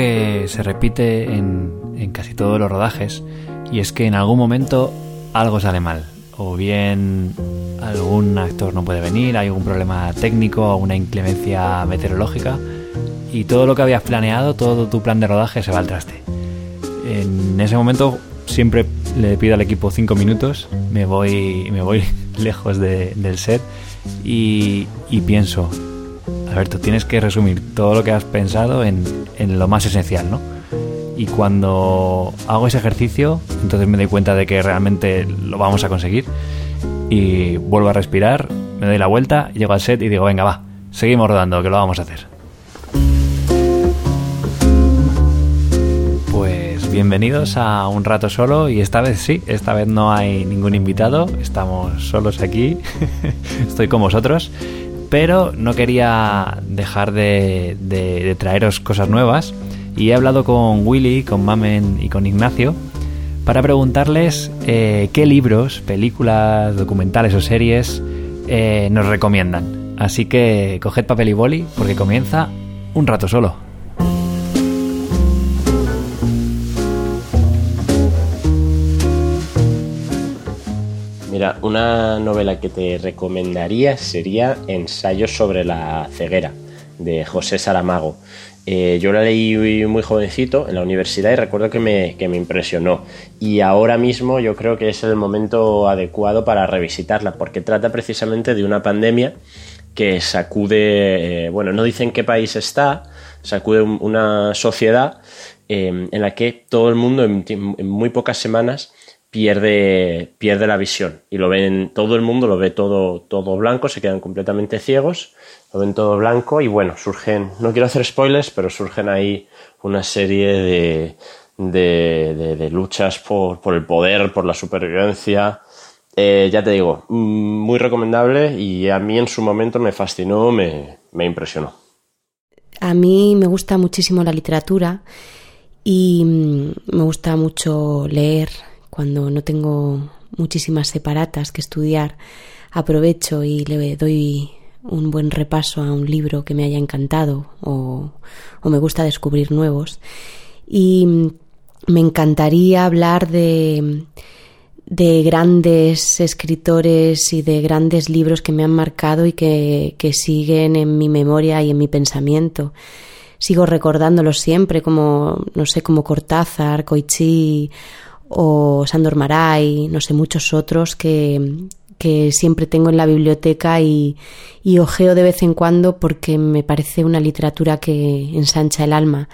que se repite en, en casi todos los rodajes y es que en algún momento algo sale mal. O bien algún actor no puede venir, hay algún problema técnico, una inclemencia meteorológica y todo lo que habías planeado, todo tu plan de rodaje se va al traste. En ese momento siempre le pido al equipo cinco minutos, me voy, me voy lejos del set y, y pienso, Alberto, tienes que resumir todo lo que has pensado en, en lo más esencial, ¿no? Y cuando hago ese ejercicio, entonces me doy cuenta de que realmente lo vamos a conseguir. Y vuelvo a respirar, me doy la vuelta, llego al set y digo, venga, va, seguimos rodando, que lo vamos a hacer. Pues bienvenidos a Un Rato Solo y esta vez sí, esta vez no hay ningún invitado, estamos solos aquí, estoy con vosotros pero no quería dejar de, traeros cosas nuevas y he hablado con Willy, con Mamen y con Ignacio para preguntarles eh, qué libros, películas, documentales o series eh, nos recomiendan. Así que coged papel y boli porque comienza un rato solo. Una novela que te recomendaría sería Ensayo sobre la ceguera, de José Saramago. Eh, yo la leí muy jovencito en la universidad y recuerdo que me, que me, impresionó. Y ahora mismo yo creo que es el momento adecuado para revisitarla, porque trata precisamente de una pandemia que sacude, eh, bueno, no dicen qué país está, sacude una sociedad eh, en la que todo el mundo en, en muy pocas semanas pierde, pierde la visión y lo ven, todo el mundo lo ve todo, todo blanco, se quedan completamente ciegos, lo ven todo blanco y bueno, surgen, no quiero hacer spoilers, pero surgen ahí una serie de, de, de, luchas por, por, el poder, por la supervivencia. Eh, ya te digo, mm, muy recomendable y a mí en su momento me fascinó, me, me impresionó. A mí me gusta muchísimo la literatura y mm, me gusta mucho leer, cuando no tengo muchísimas separatas que estudiar, aprovecho y le doy un buen repaso a un libro que me haya encantado o, me gusta descubrir nuevos. Y me encantaría hablar de, de grandes escritores y de grandes libros que me han marcado y que, que siguen en mi memoria y en mi pensamiento. Sigo recordándolos siempre, como, no sé, como Cortázar, Coichi o Sandor Maray, no sé, muchos otros que, que siempre tengo en la biblioteca y, y, ojeo de vez en cuando porque me parece una literatura que ensancha el alma.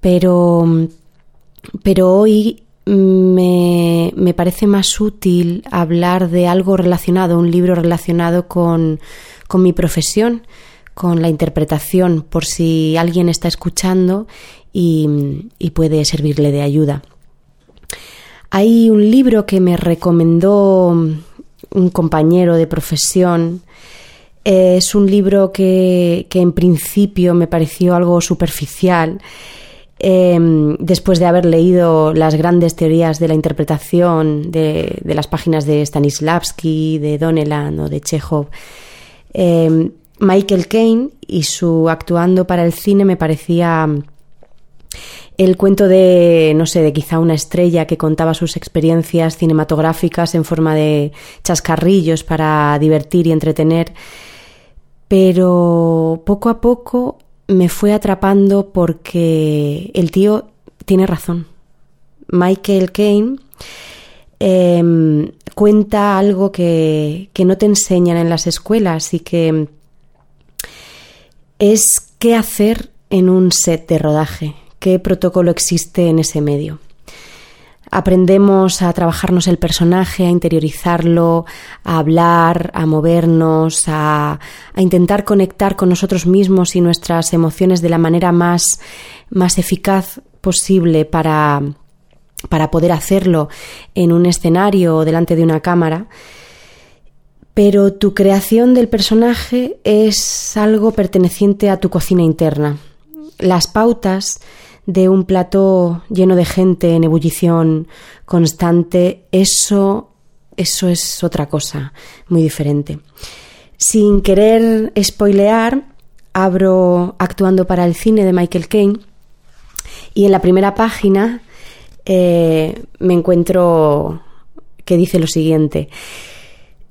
Pero, pero hoy me, me parece más útil hablar de algo relacionado, un libro relacionado con, con mi profesión, con la interpretación, por si alguien está escuchando y, y puede servirle de ayuda. Hay un libro que me recomendó un compañero de profesión. Es un libro que, en principio me pareció algo superficial. Em, después de haber leído las grandes teorías de la interpretación de, las páginas de Stanislavski, de Donelan o de Chekhov, em, Michael Caine y su actuando para el cine me parecía el cuento de, no sé, de quizá una estrella que contaba sus experiencias cinematográficas en forma de chascarrillos para divertir y entretener, pero poco a poco me fue atrapando porque el tío tiene razón. Michael Caine em, cuenta algo que, que no te enseñan en las escuelas y que es qué hacer en un set de rodaje, qué protocolo existe en ese medio. Aprendemos a trabajarnos el personaje, a interiorizarlo, a hablar, a movernos, a, intentar conectar con nosotros mismos y nuestras emociones de la manera más, más eficaz posible para, para poder hacerlo en un escenario o delante de una cámara. Pero tu creación del personaje es algo perteneciente a tu cocina interna. Las pautas de un plató lleno de gente en ebullición constante, eso, eso es otra cosa muy diferente. Sin querer spoilear, abro actuando para el cine de Michael Caine Y en la primera página eh, me encuentro que dice lo siguiente.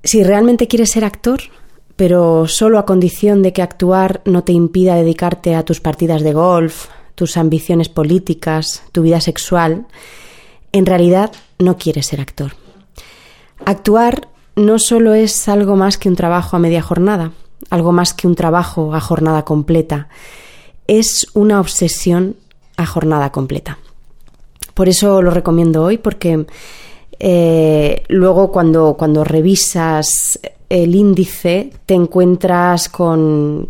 Si realmente quieres ser actor, pero solo a condición de que actuar no te impida dedicarte a tus partidas de golf, tus ambiciones políticas, tu vida sexual, en realidad no quieres ser actor. Actuar no solo es algo más que un trabajo a media jornada, algo más que un trabajo a jornada completa, es una obsesión a jornada completa. Por eso lo recomiendo hoy, porque eh, luego cuando, cuando revisas el índice te encuentras con,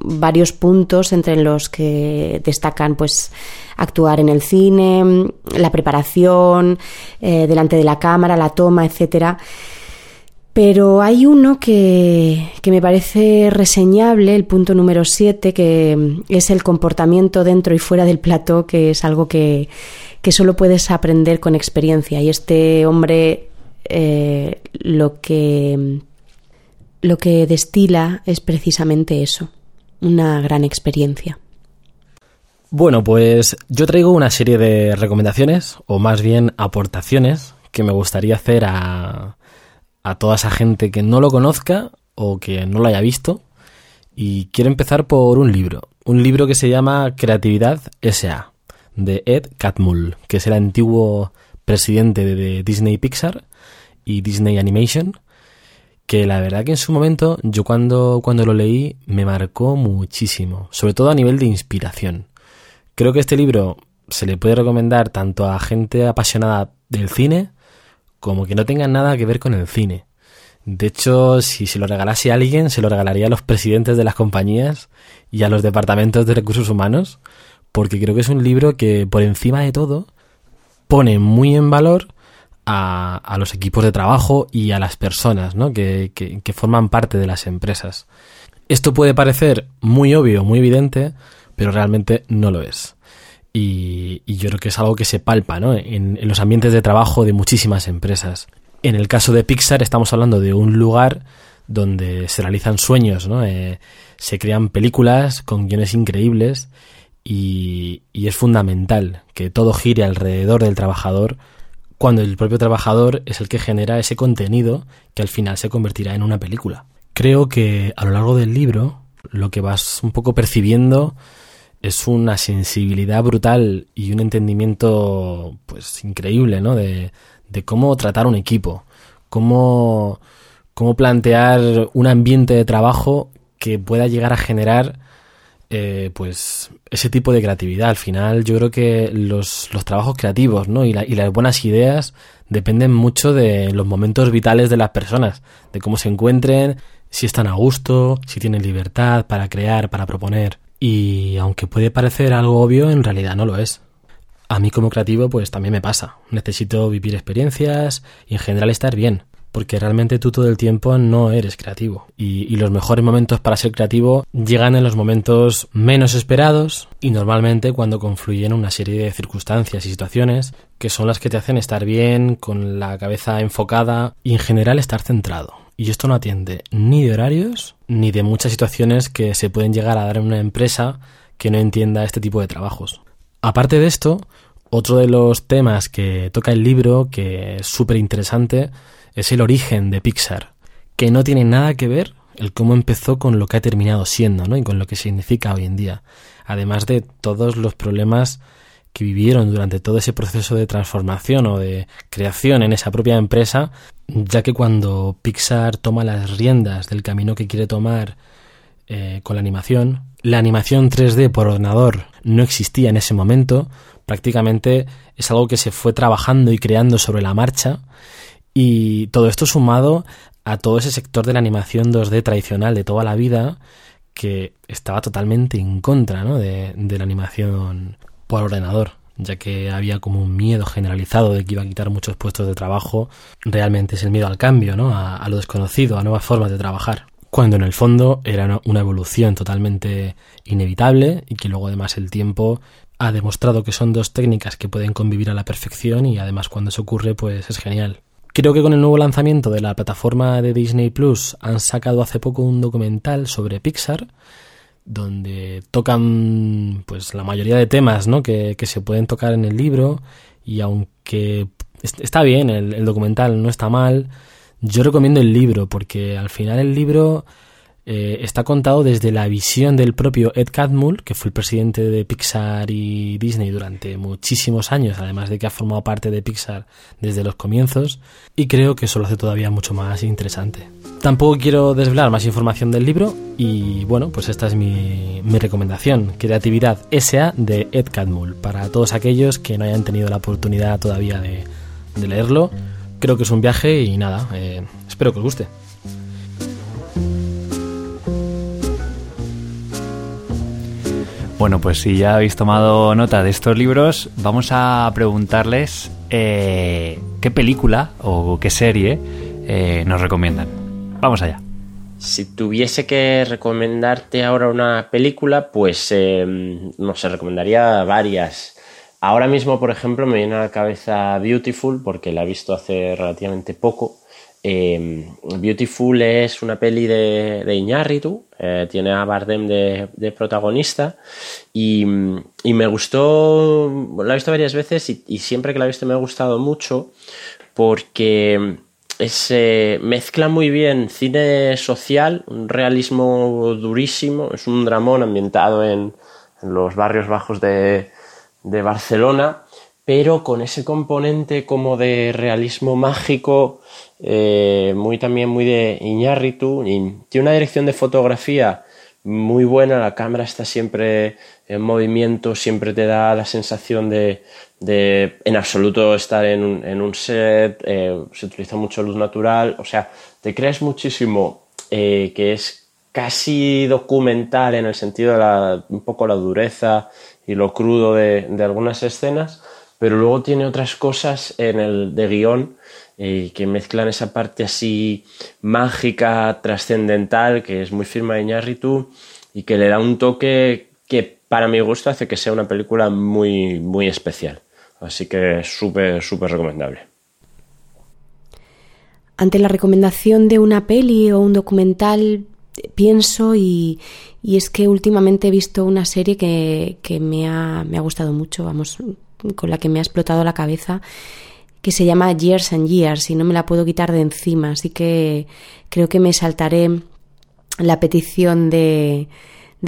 varios puntos entre los que destacan pues actuar en el cine, la preparación, eh, delante de la cámara, la toma, etcétera. Pero hay uno que, que, me parece reseñable, el punto número 7, que es el comportamiento dentro y fuera del plató, que es algo que, que solo puedes aprender con experiencia. Y este hombre eh, lo, que, lo que destila es precisamente eso, una gran experiencia. Bueno, pues yo traigo una serie de recomendaciones, o más bien aportaciones, que me gustaría hacer a, a toda esa gente que no lo conozca o que no lo haya visto. Y quiero empezar por un libro, un libro que se llama Creatividad SA, de Ed Catmull, que es el antiguo presidente de Disney Pixar y Disney Animation, que la verdad que en su momento yo cuando, cuando lo leí me marcó muchísimo, sobre todo a nivel de inspiración. Creo que este libro se le puede recomendar tanto a gente apasionada del cine como que no tengan nada que ver con el cine. De hecho, si se lo regalase a alguien, se lo regalaría a los presidentes de las compañías y a los departamentos de recursos humanos, porque creo que es un libro que, por encima de todo, pone muy en valor a, los equipos de trabajo y a las personas ¿no? que, que, forman parte de las empresas. Esto puede parecer muy obvio, muy evidente, pero realmente no lo es. Y, yo creo que es algo que se palpa ¿no? en, los ambientes de trabajo de muchísimas empresas. En el caso de Pixar estamos hablando de un lugar donde se realizan sueños, ¿no? Eh, se crean películas con guiones increíbles y, y, es fundamental que todo gire alrededor del trabajador cuando el propio trabajador es el que genera ese contenido que al final se convertirá en una película. Creo que a lo largo del libro lo que vas un poco percibiendo es una sensibilidad brutal y un entendimiento pues increíble, ¿no? De, de cómo tratar un equipo, cómo, cómo plantear un ambiente de trabajo que pueda llegar a generar eh, pues ese tipo de creatividad. Al final yo creo que los, los trabajos creativos ¿no? y, y las buenas ideas dependen mucho de los momentos vitales de las personas, de cómo se encuentren, si están a gusto, si tienen libertad para crear, para proponer. Y aunque puede parecer algo obvio, en realidad no lo es. A mí como creativo pues también me pasa. Necesito vivir experiencias y en general estar bien, porque realmente tú todo el tiempo no eres creativo. Y, los mejores momentos para ser creativo llegan en los momentos menos esperados y normalmente cuando confluyen una serie de circunstancias y situaciones que son las que te hacen estar bien, con la cabeza enfocada y en general estar centrado. Y esto no atiende ni de horarios ni de muchas situaciones que se pueden llegar a dar en una empresa que no entienda este tipo de trabajos. Aparte de esto, otro de los temas que toca el libro, que es súper interesante, es el origen de Pixar, que no tiene nada que ver el cómo empezó con lo que ha terminado siendo, ¿no? Y con lo que significa hoy en día. Además de todos los problemas que vivieron durante todo ese proceso de transformación o de creación en esa propia empresa, ya que cuando Pixar toma las riendas del camino que quiere tomar eh, con la animación, la animación 3D por ordenador no existía en ese momento, prácticamente es algo que se fue trabajando y creando sobre la marcha, y todo esto sumado a todo ese sector de la animación 2D tradicional de toda la vida, que estaba totalmente en contra ¿no? de, de la animación por ordenador, ya que había como un miedo generalizado de que iba a quitar muchos puestos de trabajo. Realmente es el miedo al cambio, ¿no? A, lo desconocido, a nuevas formas de trabajar. Cuando en el fondo era una evolución totalmente inevitable y que luego además el tiempo ha demostrado que son dos técnicas que pueden convivir a la perfección y además cuando eso ocurre pues es genial. Creo que con el nuevo lanzamiento de la plataforma de Disney Plus han sacado hace poco un documental sobre Pixar donde tocan pues la mayoría de temas ¿no? que, se pueden tocar en el libro y aunque está bien, el documental no está mal, yo recomiendo el libro porque al final el libro eh, está contado desde la visión del propio Ed Catmull, que fue el presidente de Pixar y Disney durante muchísimos años, además de que ha formado parte de Pixar desde los comienzos, y creo que eso lo hace todavía mucho más interesante. Tampoco quiero desvelar más información del libro y bueno, pues esta es mi, recomendación, Creatividad SA de Ed Catmull, para todos aquellos que no hayan tenido la oportunidad todavía de, leerlo. Creo que es un viaje y nada, eh, espero que os guste. Bueno, pues si ya habéis tomado nota de estos libros, vamos a preguntarles eh, qué película o qué serie eh, nos recomiendan. Vamos allá. Si tuviese que recomendarte ahora una película, pues eh, no sé, recomendaría varias. Ahora mismo, por ejemplo, me viene a la cabeza Beautiful porque la he visto hace relativamente poco Em, Beautiful es una peli de, de Iñárritu, eh, tiene a Bardem de, protagonista y, me gustó, la he visto varias veces y, siempre que la he visto me ha gustado mucho porque se mezcla muy bien cine social, un realismo durísimo, es un dramón ambientado en, los barrios bajos de Barcelona, pero con ese componente como de realismo mágico eh, muy también muy de Iñárritu, y tiene una dirección de fotografía muy buena, la cámara está siempre en movimiento, siempre te da la sensación de, en absoluto estar en un, set, eh, se utiliza mucho luz natural, o sea, te crees muchísimo eh, que es casi documental en el sentido de la, un poco la dureza y lo crudo de algunas escenas, pero luego tiene otras cosas en el de guion eh, que mezclan esa parte así mágica, trascendental, que es muy firma de Iñárritu y que le da un toque que para mi gusto hace que sea una película muy, muy especial. Así que súper, súper recomendable. Ante la recomendación de una peli o un documental, pienso y, es que últimamente he visto una serie que, me, ha, me ha gustado mucho, vamos, con la que me ha explotado la cabeza que se llama Years and Years y no me la puedo quitar de encima, así que creo que me saltaré la petición de,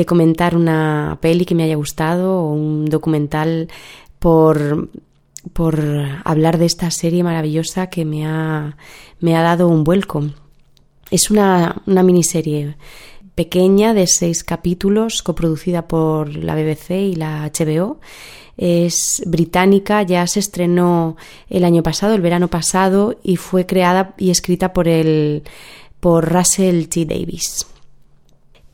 comentar una peli que me haya gustado o un documental por, por hablar de esta serie maravillosa que me ha, me ha dado un vuelco. Es una, una miniserie pequeña de seis capítulos, coproducida por la BBC y la HBO es británica, ya se estrenó el año pasado, el verano pasado, y fue creada y escrita por, el, por Russell T. Davis.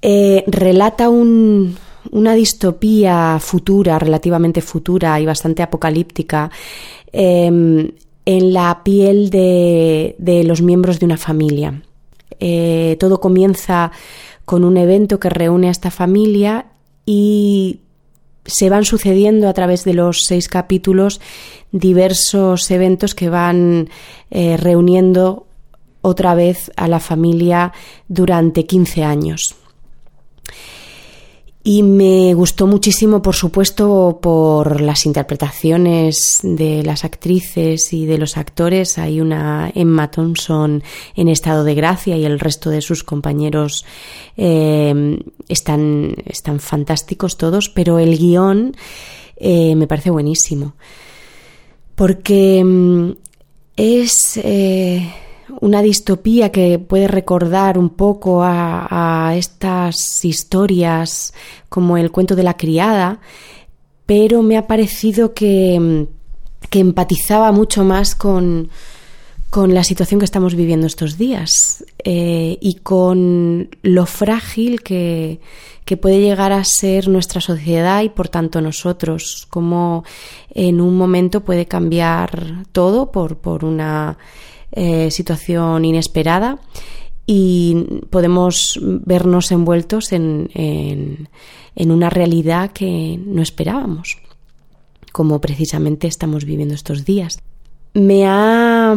Eh, relata una distopía futura, relativamente futura y bastante apocalíptica, em, en la piel de, los miembros de una familia. Eh, todo comienza con un evento que reúne a esta familia y se van sucediendo a través de los seis capítulos diversos eventos que van eh, reuniendo otra vez a la familia durante 15 años. Y me gustó muchísimo, por supuesto, por las interpretaciones de las actrices y de los actores. Hay una Emma Thompson en estado de gracia y el resto de sus compañeros eh, están, están fantásticos todos, pero el guion eh, me parece buenísimo. Porque mm, es... Eh, una distopía que puede recordar un poco a, estas historias como el cuento de la criada, pero me ha parecido que, empatizaba mucho más con, la situación que estamos viviendo estos días eh, y con lo frágil que, puede llegar a ser nuestra sociedad y por tanto nosotros, como en un momento puede cambiar todo por, por una eh, situación inesperada y podemos vernos envueltos en, en, una realidad que no esperábamos, como precisamente estamos viviendo estos días. Me ha,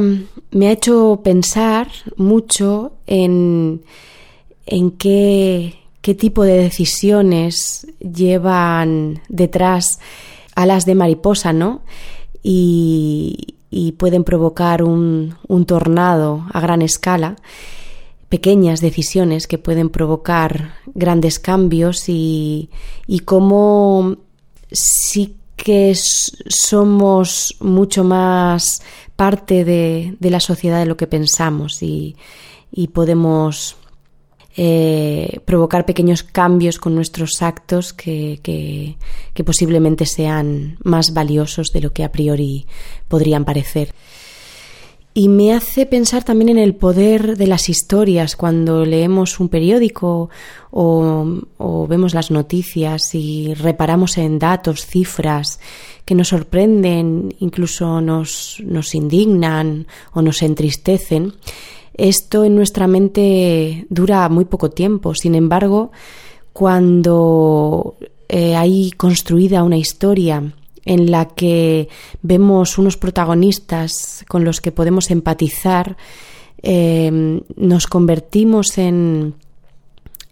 me ha hecho pensar mucho en, en qué, qué tipo de decisiones llevan detrás alas de mariposa, ¿no? Y, pueden provocar un, un tornado a gran escala. Pequeñas decisiones que pueden provocar grandes cambios y, y cómo sí que somos mucho más parte de, la sociedad de lo que pensamos y, podemos eh, provocar pequeños cambios con nuestros actos que, que, posiblemente sean más valiosos de lo que a priori podrían parecer. Y me hace pensar también en el poder de las historias cuando leemos un periódico o, vemos las noticias y reparamos en datos, cifras que nos sorprenden, incluso nos, nos indignan o nos entristecen. Esto en nuestra mente dura muy poco tiempo. Sin embargo, cuando eh, hay construida una historia en la que vemos unos protagonistas con los que podemos empatizar, eh, nos convertimos en,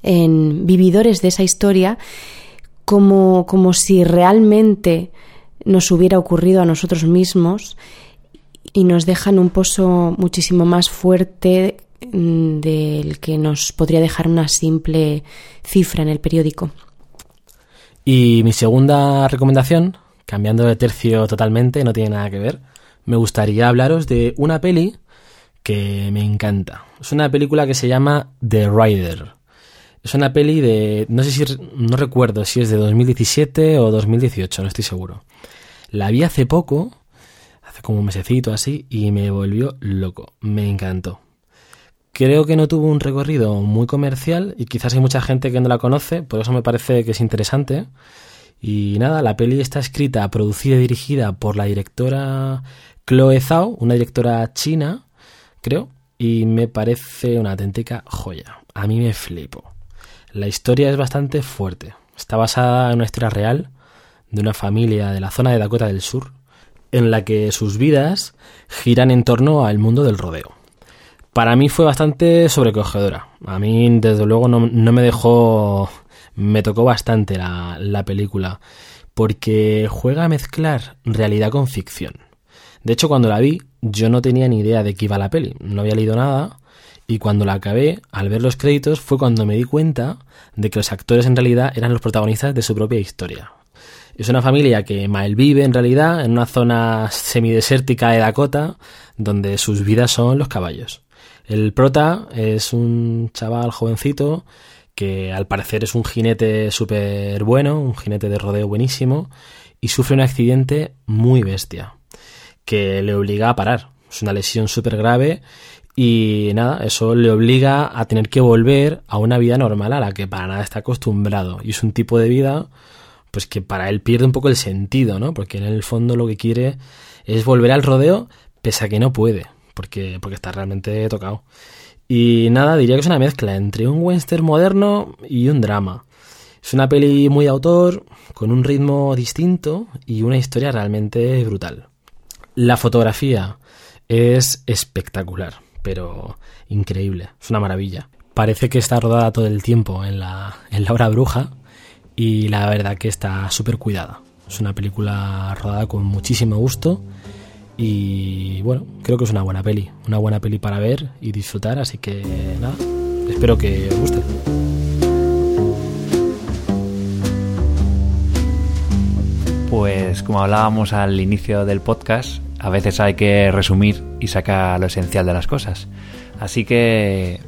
en vividores de esa historia como, como si realmente nos hubiera ocurrido a nosotros mismos y nos dejan un pozo muchísimo más fuerte mm, del que nos podría dejar una simple cifra en el periódico. Y mi segunda recomendación cambiando de tercio totalmente, no tiene nada que ver, me gustaría hablaros de una peli que me encanta. Es una película que se llama The Rider. Es una peli de, no sé si, no recuerdo si es de 2017 o 2018, no estoy seguro. La vi hace poco, como un mesecito así, y me volvió loco. Me encantó. Creo que no tuvo un recorrido muy comercial y quizás hay mucha gente que no la conoce, por eso me parece que es interesante. Y nada, la peli está escrita, producida y dirigida por la directora Chloe Zhao, una directora china, creo, y me parece una auténtica joya. A mí me flipo. La historia es bastante fuerte. Está basada en una historia real de una familia de la zona de Dakota del Sur, en la que sus vidas giran en torno al mundo del rodeo. Para mí fue bastante sobrecogedora. A mí, desde luego, no, me dejó me tocó bastante la, la película, porque juega a mezclar realidad con ficción. De hecho, cuando la vi, yo no tenía ni idea de qué iba la peli, no había leído nada, y cuando la acabé, al ver los créditos, fue cuando me di cuenta de que los actores en realidad eran los protagonistas de su propia historia. Es una familia que malvive en realidad en una zona semidesértica de Dakota, donde sus vidas son los caballos. El prota es un chaval jovencito que al parecer es un jinete súper bueno, un jinete de rodeo buenísimo, y sufre un accidente muy bestia, que le obliga a parar. Es una lesión súper grave y nada, eso le obliga a tener que volver a una vida normal a la que para nada está acostumbrado. Y es un tipo de vida pues que para él pierde un poco el sentido, ¿no? Porque en el fondo lo que quiere es volver al rodeo pese a que no puede, porque, porque está realmente tocado. Y nada, diría que es una mezcla entre un western moderno y un drama. Es una peli muy de autor, con un ritmo distinto y una historia realmente brutal. La fotografía es espectacular, pero increíble, es una maravilla. Parece que está rodada todo el tiempo en la, en la hora bruja y la verdad que está súper cuidada. Es una película rodada con muchísimo gusto y bueno, creo que es una buena peli, una buena peli para ver y disfrutar, así que nada, espero que os guste. Pues como hablábamos al inicio del podcast, a veces hay que resumir y sacar lo esencial de las cosas. Así que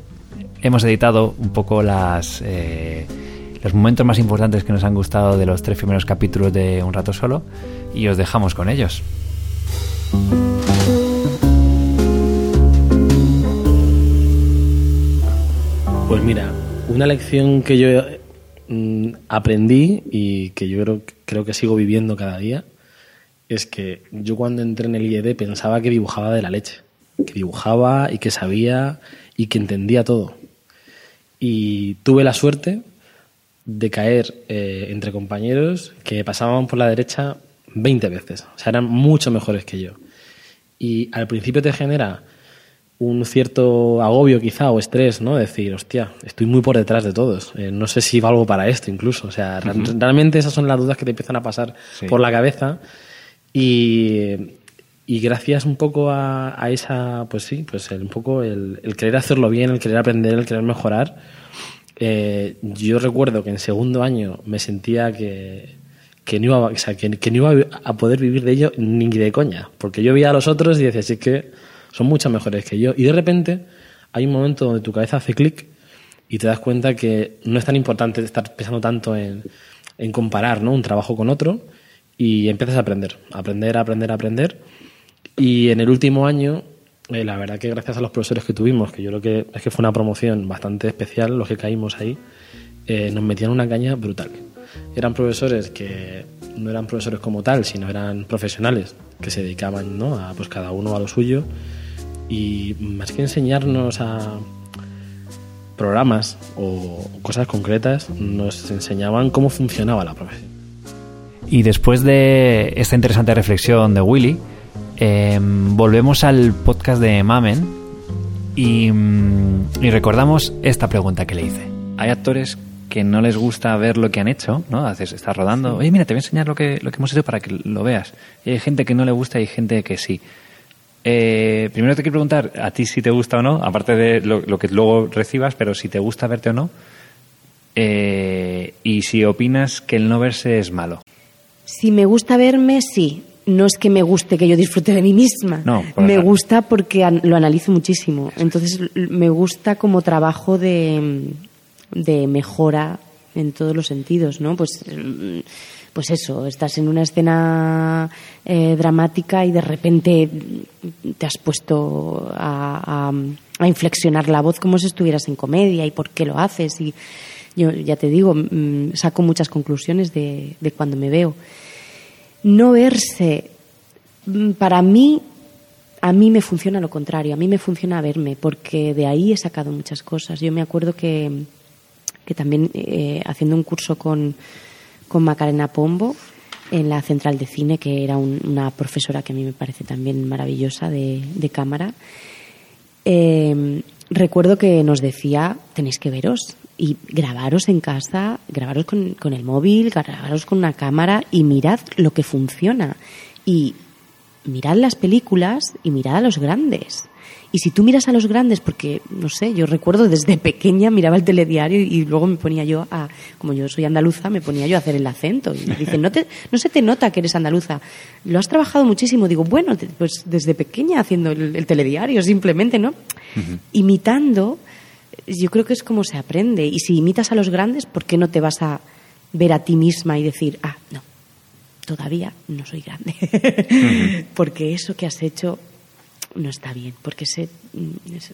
hemos editado un poco las, eh, los momentos más importantes que nos han gustado de los tres primeros capítulos de Un Rato Solo y os dejamos con ellos. Pues mira, una lección que yo mm, aprendí y que yo creo, creo que sigo viviendo cada día es que yo cuando entré en el IED pensaba que dibujaba de la leche, que dibujaba y que sabía y que entendía todo. Y tuve la suerte de caer eh, entre compañeros que pasaban por la derecha 20 veces. O sea, eran mucho mejores que yo. Y al principio te genera un cierto agobio quizá o estrés, ¿no? Decir, hostia, estoy muy por detrás de todos. Eh, no sé si valgo para esto incluso. O sea, realmente esas son las dudas que te empiezan a pasar por la cabeza y, y gracias un poco a, esa, pues sí, pues un poco el, querer hacerlo bien, el querer aprender, el querer mejorar. Eh, yo recuerdo que en segundo año me sentía que, que no iba, que, no iba a poder vivir de ello ni de coña, porque yo veía a los otros y decía, sí que son muchas mejores que yo. Y de repente hay un momento donde tu cabeza hace clic y te das cuenta que no es tan importante estar pensando tanto en, en comparar ¿no? un trabajo con otro y empiezas a aprender, aprender, aprender, aprender. Y en el último año, eh, la verdad que gracias a los profesores que tuvimos, que yo creo que es que fue una promoción bastante especial, los que caímos ahí, eh, nos metían una caña brutal. Eran profesores que no eran profesores como tal, sino eran profesionales que se dedicaban ¿no? a pues cada uno a lo suyo y más que enseñarnos a programas o cosas concretas, nos enseñaban cómo funcionaba la profesión. Y después de esta interesante reflexión de Willy, em, volvemos al podcast de Mamen y, mm, y, recordamos esta pregunta que le hice. Hay actores que no les gusta ver lo que han hecho, ¿no? Haces, estás rodando, oye, mira, te voy a enseñar lo que, lo que hemos hecho para que lo veas. Y hay gente que no le gusta y hay gente que sí. Eh, primero te quiero preguntar a ti si te gusta o no, aparte de lo, que luego recibas, pero si te gusta verte o no. Eh, y si opinas que el no verse es malo. Si me gusta verme, sí. No es que me guste que yo disfrute de mí misma. No, me gusta porque lo analizo muchísimo. Entonces me gusta como trabajo de, de mejora en todos los sentidos, ¿no? Pues pues eso, estás en una escena eh, dramática y de repente te has puesto a, inflexionar la voz como si estuvieras en comedia y por qué lo haces. Y yo ya te digo, mm, saco muchas conclusiones de, de cuando me veo. No verse, mm, para mí, a mí me funciona lo contrario, a mí me funciona verme, porque de ahí he sacado muchas cosas. Yo me acuerdo que, que también eh, haciendo un curso con con Macarena Pombo en la Central de Cine, que era una profesora que a mí me parece también maravillosa de, cámara. Eh, recuerdo que nos decía, tenéis que veros y grabaros en casa, grabaros con, con el móvil, grabaros con una cámara y mirad lo que funciona. Y mirad las películas y mirad a los grandes. Y si tú miras a los grandes, porque, no sé, yo recuerdo desde pequeña miraba el telediario y, luego me ponía yo a, como yo soy andaluza, me ponía yo a hacer el acento. Y me dicen, no, te, no se te nota que eres andaluza. Lo has trabajado muchísimo. Digo, bueno, pues desde pequeña haciendo el, telediario, simplemente, ¿no? Imitando, yo creo que es como se aprende. Y si imitas a los grandes, ¿por qué no te vas a ver a ti misma y decir, ah, no, todavía no soy grande? Porque eso que has hecho no está bien, porque se, mm, es,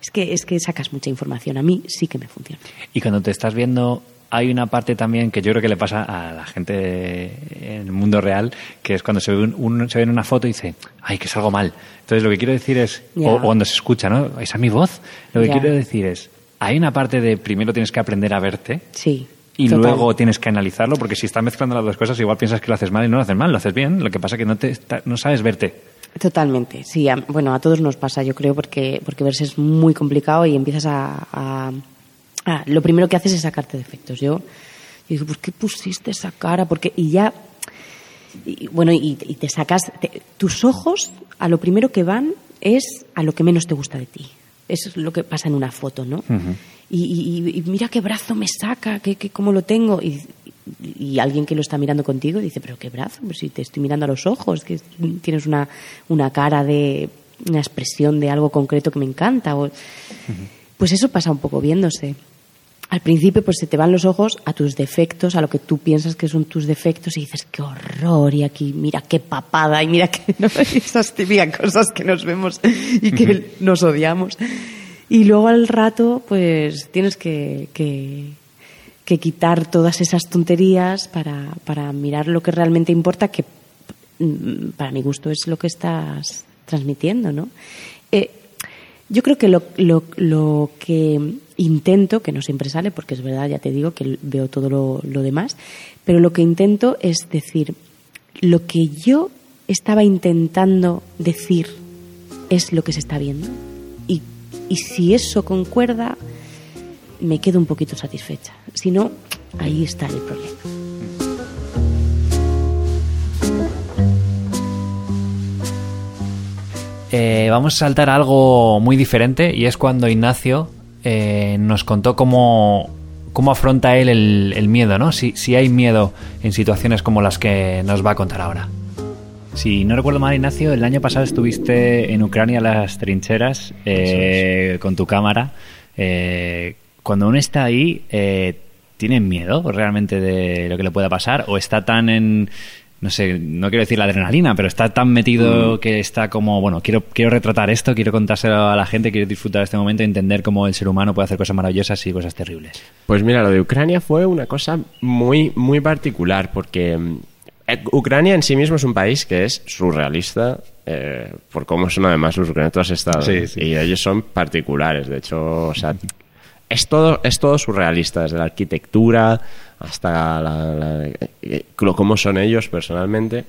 es, que, es que sacas mucha información. A mí sí que me funciona. Y cuando te estás viendo, hay una parte también que yo creo que le pasa a la gente en el mundo real, que es cuando se ve, un, se ve en una foto y dice, ay, que salgo mal. Entonces lo que quiero decir es, o, cuando se escucha, ¿no? Esa es mi voz. Lo que quiero decir es, hay una parte de primero tienes que aprender a verte. Sí. Y luego tienes que analizarlo, porque si estás mezclando las dos cosas, igual piensas que lo haces mal y no lo haces mal, lo haces bien. Lo que pasa es que no, te, no sabes verte. Totalmente, sí. bueno, a todos nos pasa, yo creo, porque, porque verse es muy complicado y empiezas a, Lo primero que haces es sacarte defectos. Yo, digo, ¿por qué pusiste esa cara? Porque, y ya. bueno, y, te sacas. tus ojos, a lo primero que van es a lo que menos te gusta de ti. Eso es lo que pasa en una foto, ¿no? y, mira qué brazo me saca, qué, qué, cómo lo tengo. Y, y alguien que lo está mirando contigo dice, pero qué brazo, pues si te estoy mirando a los ojos, que tienes una, una cara de una expresión de algo concreto que me encanta. O, Pues eso pasa un poco viéndose. Al principio pues se te van los ojos a tus defectos, a lo que tú piensas que son tus defectos y dices, qué horror, y aquí mira qué papada, y mira que esas típicas cosas que nos vemos y que nos odiamos. Y luego al rato pues tienes que, que que quitar todas esas tonterías para, para mirar lo que realmente importa, que mm, para mi gusto es lo que estás transmitiendo, ¿no? Eh, yo creo que lo, lo, lo, que intento, que no siempre sale, porque es verdad, ya te digo que veo todo lo, lo demás, pero lo que intento es decir, lo que yo estaba intentando decir es lo que se está viendo. Y, y si eso concuerda, me quedo un poquito satisfecha. Si no, ahí está el problema. Eh, vamos a saltar a algo muy diferente y es cuando Ignacio eh, nos contó cómo, cómo afronta él el, el miedo, ¿no? Si, si hay miedo en situaciones como las que nos va a contar ahora. Si no recuerdo mal, Ignacio, el año pasado estuviste en Ucrania, las trincheras, eh, con tu cámara. Eh, cuando uno está ahí, eh, ¿tiene miedo realmente de lo que le pueda pasar? ¿O está tan en, no sé, no quiero decir la adrenalina, pero está tan metido que está como, bueno, quiero, quiero retratar esto, quiero contárselo a la gente, quiero disfrutar de este momento y entender cómo el ser humano puede hacer cosas maravillosas y cosas terribles? Pues mira, lo de Ucrania fue una cosa muy, muy particular, porque mm, eh, Ucrania en sí mismo es un país que es surrealista, eh, por cómo son además los ucranianos. Tú has estado, Sí, sí. y ellos son particulares, de hecho, o sea, es todo, es todo surrealista, desde la arquitectura hasta la, la- eh, lo- cómo son ellos personalmente.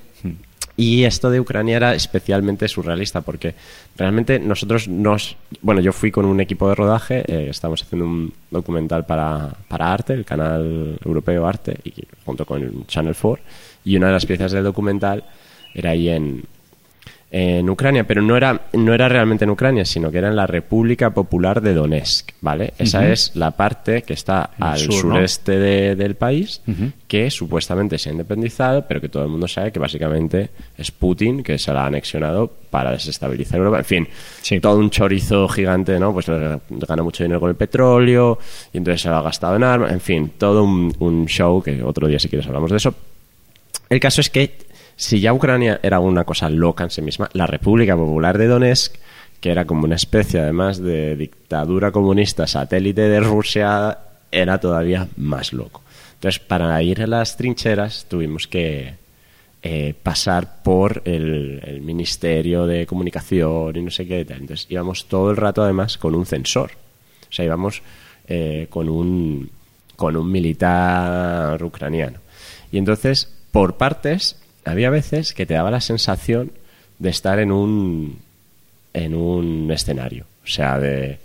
Y esto de Ucrania era especialmente surrealista porque realmente nosotros nos... Bueno, yo fui con un equipo de rodaje, eh, estábamos haciendo un documental para, para Arte, el canal europeo Arte, y junto con el Channel 4, y una de las piezas del documental era ahí en, en Ucrania, pero no era, no era realmente en Ucrania, sino que era en la República Popular de Donetsk, ¿vale? Esa es la parte que está el al sur, ¿no? sureste de- del país, que supuestamente se ha independizado, pero que todo el mundo sabe que básicamente es Putin, que se la ha anexionado para desestabilizar Europa. En fin, Sí. todo un chorizo gigante, ¿no? Pues gana mucho dinero con el petróleo, y entonces se lo ha gastado en armas, en fin, todo un, un show que otro día si quieres hablamos de eso. El caso es que si ya Ucrania era una cosa loca en sí misma, la República Popular de Donetsk, que era como una especie además de dictadura comunista satélite de Rusia, era todavía más loco. Entonces, para ir a las trincheras tuvimos que eh, pasar por el, Ministerio de Comunicación y no sé qué. tal. Entonces, íbamos todo el rato además con un censor. O sea, íbamos eh, con un con un militar ucraniano. Y entonces, por partes, había veces que te daba la sensación de estar en un en un escenario. O sea, de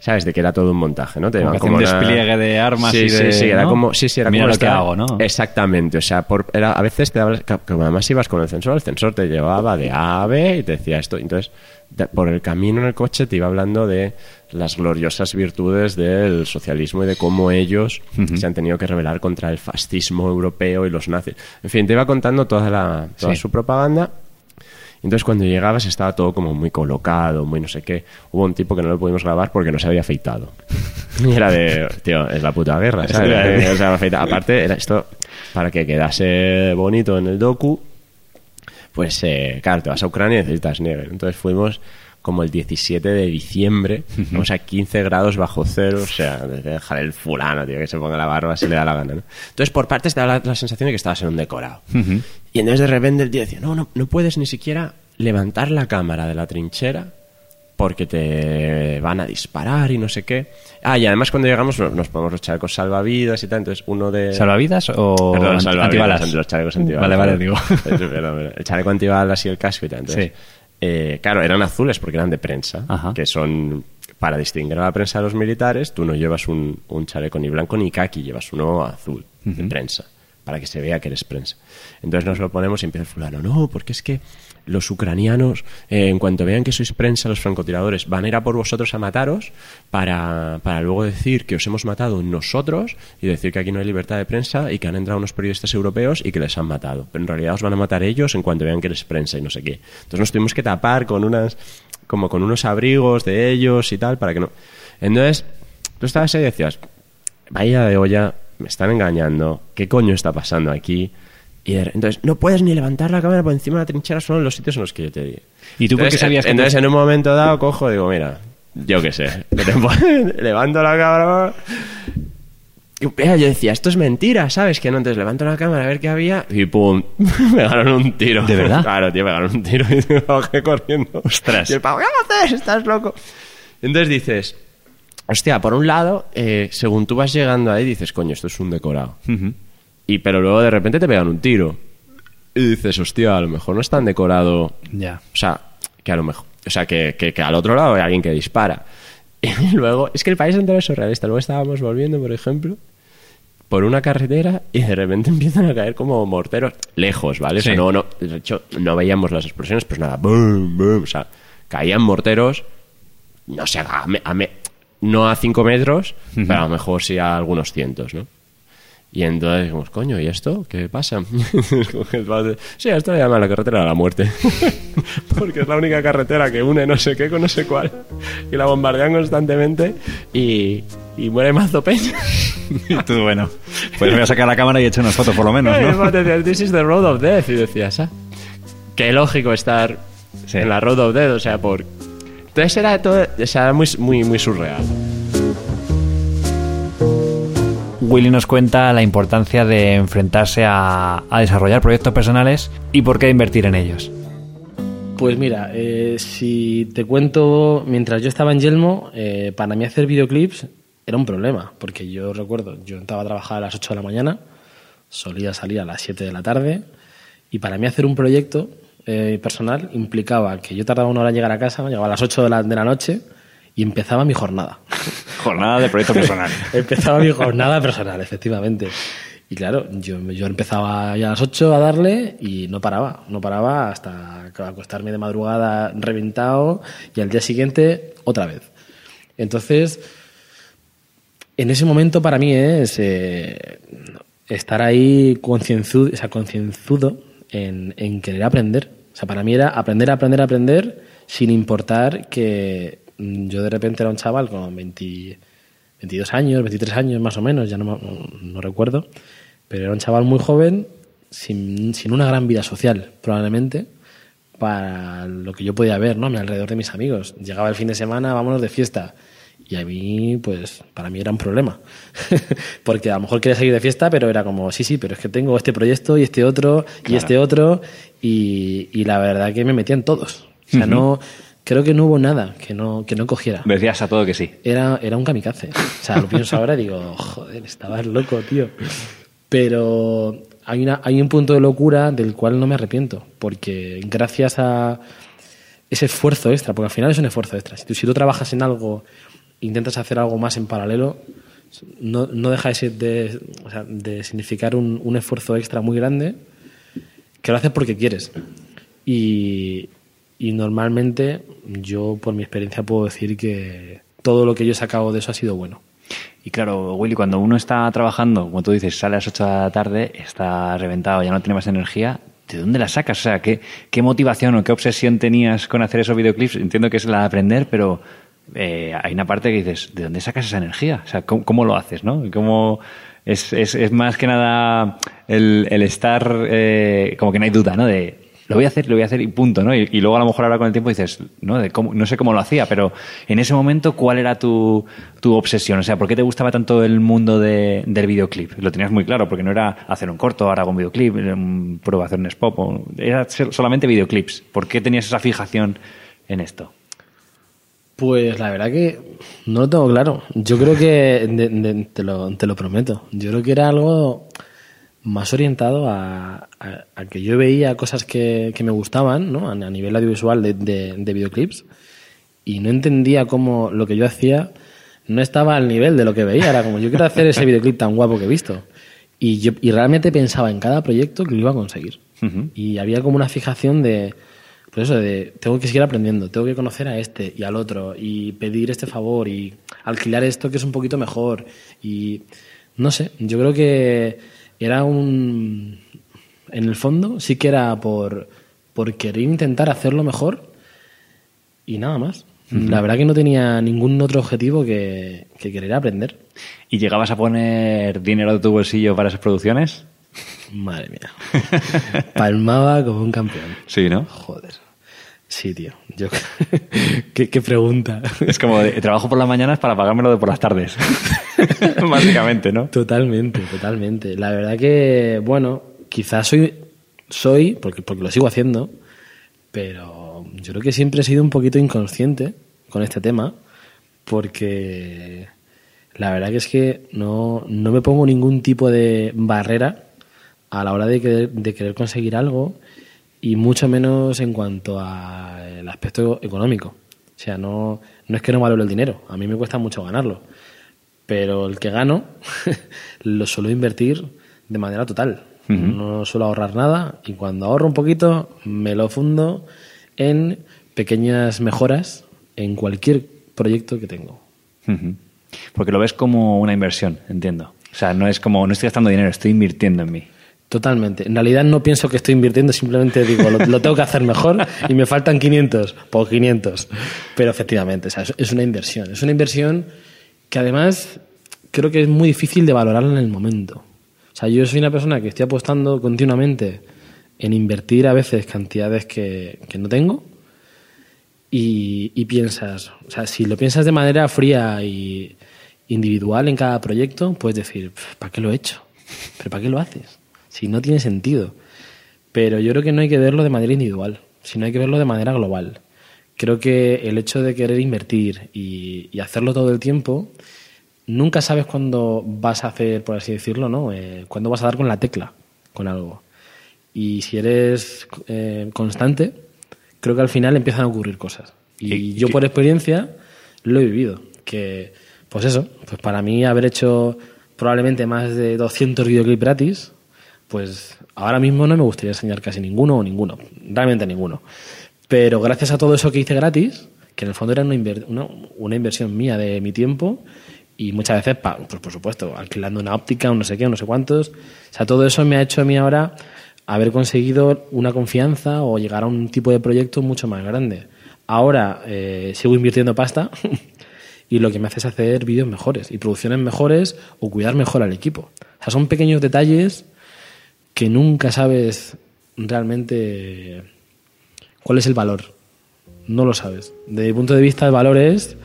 ¿Sabes? De que era todo un montaje, ¿no? Te Como un una- despliegue de armas sí, y de- Sí, sí, era ¿no? como... Sí, sí, era Mira como lo que hago, ¿no? Exactamente, o sea, por, era, a veces te daba, como además ibas con el censor, el censor te llevaba de A a B y te decía esto. Entonces, de- por el camino en el coche te iba hablando de las gloriosas virtudes del socialismo y de cómo ellos se han tenido que rebelar contra el fascismo europeo y los nazis. En fin, te iba contando toda, la, toda Sí. su propaganda. Entonces cuando llegabas estaba todo como muy colocado, muy no sé qué. Hubo un tipo que no lo pudimos grabar porque no se había afeitado. Y era de, tío, es la puta guerra, ¿sabes? O sea, Aparte, era esto para que quedase bonito en el docu, pues eh, claro, te vas a Ucrania y necesitas nieve. Entonces fuimos como el 17 de diciembre, vamos a 15 grados bajo cero, o sea, de dejar el fulano, tío, que se ponga la barba si le da la gana, ¿no? Entonces por partes te da la, la sensación de que estabas en un decorado. Y entonces de repente el tío decía, no, no, no puedes ni siquiera levantar la cámara de la trinchera porque te van a disparar y no sé qué. Ah, y además cuando llegamos nos, ponemos los chalecos salvavidas y tal, entonces uno de... ¿Salvavidas o Perdón, ant- salvavidas, antibalas? Los chalecos antibalas. Vale, vale, digo. El chaleco antibalas y el casco y tal. Entonces, Sí. eh, claro, eran azules porque eran de prensa, Ajá. que son para distinguir a la prensa de los militares, tú no llevas un, un chaleco ni blanco ni kaki, llevas uno azul de prensa, para que se vea que eres prensa. Entonces nos lo ponemos y empieza el fulano, no, porque es que los ucranianos, eh, en cuanto vean que sois prensa, los francotiradores, van a ir a por vosotros a mataros para, para luego decir que os hemos matado nosotros y decir que aquí no hay libertad de prensa y que han entrado unos periodistas europeos y que les han matado. Pero en realidad os van a matar ellos en cuanto vean que eres prensa y no sé qué. Entonces nos tuvimos que tapar con unas como con unos abrigos de ellos y tal para que no. Entonces, tú estabas ahí y decías, vaya de olla, me están engañando, ¿qué coño está pasando aquí? Y de- entonces, no puedes ni levantar la cámara por encima de la trinchera, son los sitios en los que yo te di. ¿Y tú por qué Entonces, sabías que Entonces, te- en un momento dado, cojo y digo, mira, yo qué sé, levanto la cámara. Y mira, yo decía, esto es mentira, ¿sabes? Que no, entonces levanto la cámara a ver qué había y pum, me pegaron un tiro. ¿De verdad? Claro, tío, me pegaron un tiro y me bajé corriendo. Ostras. Y el pavo, ¿qué haces? ¿Estás loco? Entonces dices, hostia, por un lado, eh, según tú vas llegando ahí, dices, coño, esto es un decorado. Y pero luego de repente te pegan un tiro. Y dices, hostia, a lo mejor no es tan decorado. Ya. O sea, que a lo mejor. O sea, que, que, que al otro lado hay alguien que dispara. Y luego, es que el país entero es surrealista. Luego estábamos volviendo, por ejemplo, por una carretera y de repente empiezan a caer como morteros lejos, ¿vale? O sea, no, no, de hecho, no veíamos las explosiones, pues nada, boom, boom, o sea, caían morteros, no sé, a me- a me- no a 5 metros, pero a lo mejor sí a algunos cientos, ¿no? Y entonces dijimos, coño, ¿y esto? ¿Qué pasa? sí, esto le llaman la carretera de la muerte. Porque es la única carretera que une no sé qué con no sé cuál. Y la bombardean constantemente y, y muere mazo peña. Y tú, bueno, pues voy a sacar la cámara y he hecho unas fotos por lo menos, Y ¿no? decías, This is the road of death. Y decías, ah, qué lógico estar Sí. en la road of death. O sea, por. Entonces era todo. O sea, era muy, muy, muy surreal. Willy nos cuenta la importancia de enfrentarse a, desarrollar proyectos personales y por qué invertir en ellos. Pues mira, eh, si te cuento, mientras yo estaba en Yelmo, eh, para mí hacer videoclips era un problema, porque yo recuerdo, yo entraba a trabajar a las 8 de la mañana, solía salir a las 7 de la tarde, y para mí hacer un proyecto eh, personal implicaba que yo tardaba una hora en llegar a casa, llegaba a las 8 de la, de la noche y empezaba mi jornada. Jornada de proyecto personal. empezaba mi jornada personal, efectivamente. Y claro, yo, yo empezaba ya a las 8 a darle y no paraba, no paraba hasta acostarme de madrugada reventado y al día siguiente otra vez. Entonces, en ese momento para mí es eh, estar ahí concienzudo, o sea, concienzudo en, en querer aprender. O sea, para mí era aprender, aprender, aprender sin importar que yo de repente era un chaval con 20 22 años, 23 años más o menos, ya no, me- no, recuerdo, pero era un chaval muy joven, sin, sin una gran vida social, probablemente, para lo que yo podía ver, ¿no? Alrededor de mis amigos. Llegaba el fin de semana, vámonos de fiesta. Y a mí, pues, para mí era un problema. Porque a lo mejor quería seguir de fiesta, pero era como, sí, sí, pero es que tengo este proyecto y este otro y este otro. Y, y la verdad que me metía en todos. O sea, no, creo que no hubo nada que no, que no cogiera Decías a todo que sí. era, era un kamikaze. O sea, lo pienso ahora y digo, joder, estabas loco, tío. Pero hay, una, hay un punto de locura del cual no me arrepiento, porque gracias a ese esfuerzo extra, porque al final es un esfuerzo extra. Si tú, si tú trabajas en algo, intentas hacer algo más en paralelo, no, no deja de, ser- de, o sea, de significar un, un esfuerzo extra muy grande que lo haces porque quieres. Y, y normalmente yo, por mi experiencia, puedo decir que todo lo que yo he sacado de eso ha sido bueno. Y claro, Willy, cuando uno está trabajando, como tú dices, sale a las 8 de la tarde, está reventado, ya no tiene más energía, ¿de dónde la sacas? O sea, ¿qué, qué motivación o qué obsesión tenías con hacer esos videoclips? Entiendo que es la de aprender, pero eh, hay una parte que dices, ¿de dónde sacas esa energía? O sea, ¿cómo, cómo lo haces, no? ¿Y ¿Cómo es, es, es más que nada el, el estar, eh, como que no hay duda, ¿no? De, lo voy a hacer, lo voy a hacer y punto, ¿no? Y, luego a lo mejor ahora con el tiempo dices, no, no sé cómo lo hacía, pero en ese momento, ¿cuál era tu, tu obsesión? O sea, ¿por qué te gustaba tanto el mundo de- del videoclip? Lo tenías muy claro, porque no era hacer un corto, ahora hago un videoclip, un- pruebo a hacer un spot, o- era solamente videoclips. ¿Por qué tenías esa fijación en esto? Pues la verdad que no lo tengo claro. Yo creo que, te, lo, te lo prometo, yo creo que era algo más orientado a, a- a que yo veía cosas que, que me gustaban, ¿no? A, a nivel audiovisual de, de- de videoclips, y no entendía cómo lo que yo hacía no estaba al nivel de lo que veía. Era como, yo quiero hacer ese videoclip tan guapo que he visto. Y, yo, y realmente pensaba en cada proyecto que lo iba a conseguir. Ujú. Y había como una fijación de, pues eso, de tengo que seguir aprendiendo, tengo que conocer a este y al otro, y pedir este favor, y alquilar esto que es un poquito mejor. Y no sé, yo creo que era un. En el fondo, sí que era por, por querer intentar hacerlo mejor y nada más. La verdad que no tenía ningún otro objetivo que, que querer aprender. ¿Y llegabas a poner dinero de tu bolsillo para esas producciones? Madre mía. Palmaba como un campeón. Sí, ¿no? Joder. Sí, tío. Yo... ¿Qué, qué pregunta. Es como, de, trabajo por las mañanas para pagármelo de por las tardes. Básicamente, ¿no? Totalmente, totalmente. La verdad que, bueno, quizás soy, soy porque, porque lo sigo haciendo, pero yo creo que siempre he sido un poquito inconsciente con este tema, porque la verdad que es que no, no me pongo ningún tipo de barrera a la hora de querer, de querer conseguir algo y mucho menos en cuanto al aspecto económico. O sea, no, no es que no valore el dinero, a mí me cuesta mucho ganarlo, pero el que gano lo suelo invertir de manera total. No suelo ahorrar nada y cuando ahorro un poquito me lo fundo en pequeñas mejoras en cualquier proyecto que tengo. Porque lo ves como una inversión, entiendo. O sea, no es como, no estoy gastando dinero, estoy invirtiendo en mí. Totalmente. En realidad no pienso que estoy invirtiendo, simplemente digo, lo, tengo que hacer mejor y me faltan 500, por 500. Pero efectivamente, es una inversión. Es una inversión que además creo que es muy difícil de valorarla en el momento. O sea, yo soy una persona que estoy apostando continuamente en invertir a veces cantidades que, que no tengo y, y, piensas, o sea, si lo piensas de manera fría y individual en cada proyecto, puedes decir, ¿para qué lo he hecho? ¿Pero para qué lo haces? Si no tiene sentido. Pero yo creo que no hay que verlo de manera individual, sino hay que verlo de manera global. Creo que el hecho de querer invertir y, y hacerlo todo el tiempo, nunca sabes cuándo vas a hacer, por así decirlo, ¿no? Eh, cuándo vas a dar con la tecla, con algo. Y si eres eh, constante, creo que al final empiezan a ocurrir cosas. Y, yo por experiencia lo he vivido. Que, pues eso, pues para mí haber hecho probablemente más de 200 videoclips gratis, pues ahora mismo no me gustaría enseñar casi ninguno o ninguno, realmente ninguno. Pero gracias a todo eso que hice gratis, que en el fondo era una, inversión mía de mi tiempo y muchas veces, pues por supuesto, alquilando una óptica, no sé qué, no sé cuántos. O sea, todo eso me ha hecho a mí ahora haber conseguido una confianza o llegar a un tipo de proyecto mucho más grande. Ahora eh, sigo invirtiendo pasta y lo que me hace es hacer vídeos mejores y producciones mejores o cuidar mejor al equipo. O sea, son pequeños detalles que nunca sabes realmente cuál es el valor. No lo sabes. Desde mi punto de vista, el valor es